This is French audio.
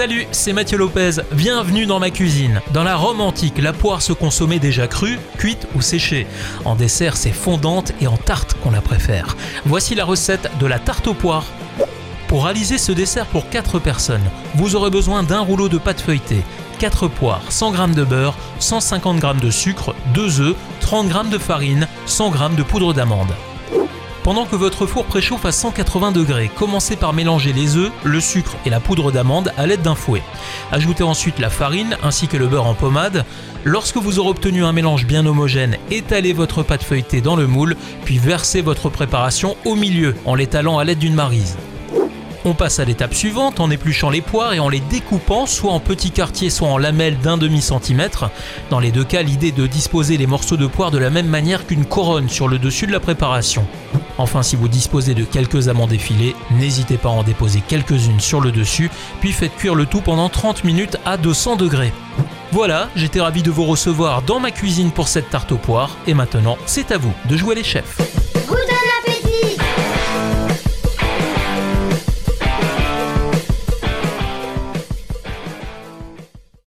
Salut, c'est Mathieu Lopez, bienvenue dans ma cuisine. Dans la Rome antique, la poire se consommait déjà crue, cuite ou séchée. En dessert, c'est fondante et en tarte qu'on la préfère. Voici la recette de la tarte aux poires. Pour réaliser ce dessert pour 4 personnes, vous aurez besoin d'un rouleau de pâte feuilletée, 4 poires, 100 g de beurre, 150 g de sucre, 2 œufs, 30 g de farine, 100 g de poudre d'amande. Pendant que votre four préchauffe à 180 degrés, commencez par mélanger les œufs, le sucre et la poudre d'amande à l'aide d'un fouet. Ajoutez ensuite la farine ainsi que le beurre en pommade. Lorsque vous aurez obtenu un mélange bien homogène, étalez votre pâte feuilletée dans le moule, puis versez votre préparation au milieu en l'étalant à l'aide d'une marise. On passe à l'étape suivante en épluchant les poires et en les découpant soit en petits quartiers soit en lamelles d'un demi centimètre. Dans les deux cas, l'idée est de disposer les morceaux de poire de la même manière qu'une couronne sur le dessus de la préparation. Enfin, si vous disposez de quelques amandes effilées, n'hésitez pas à en déposer quelques-unes sur le dessus, puis faites cuire le tout pendant 30 minutes à 200 degrés. Voilà, j'étais ravi de vous recevoir dans ma cuisine pour cette tarte aux poires, et maintenant, c'est à vous de jouer les chefs.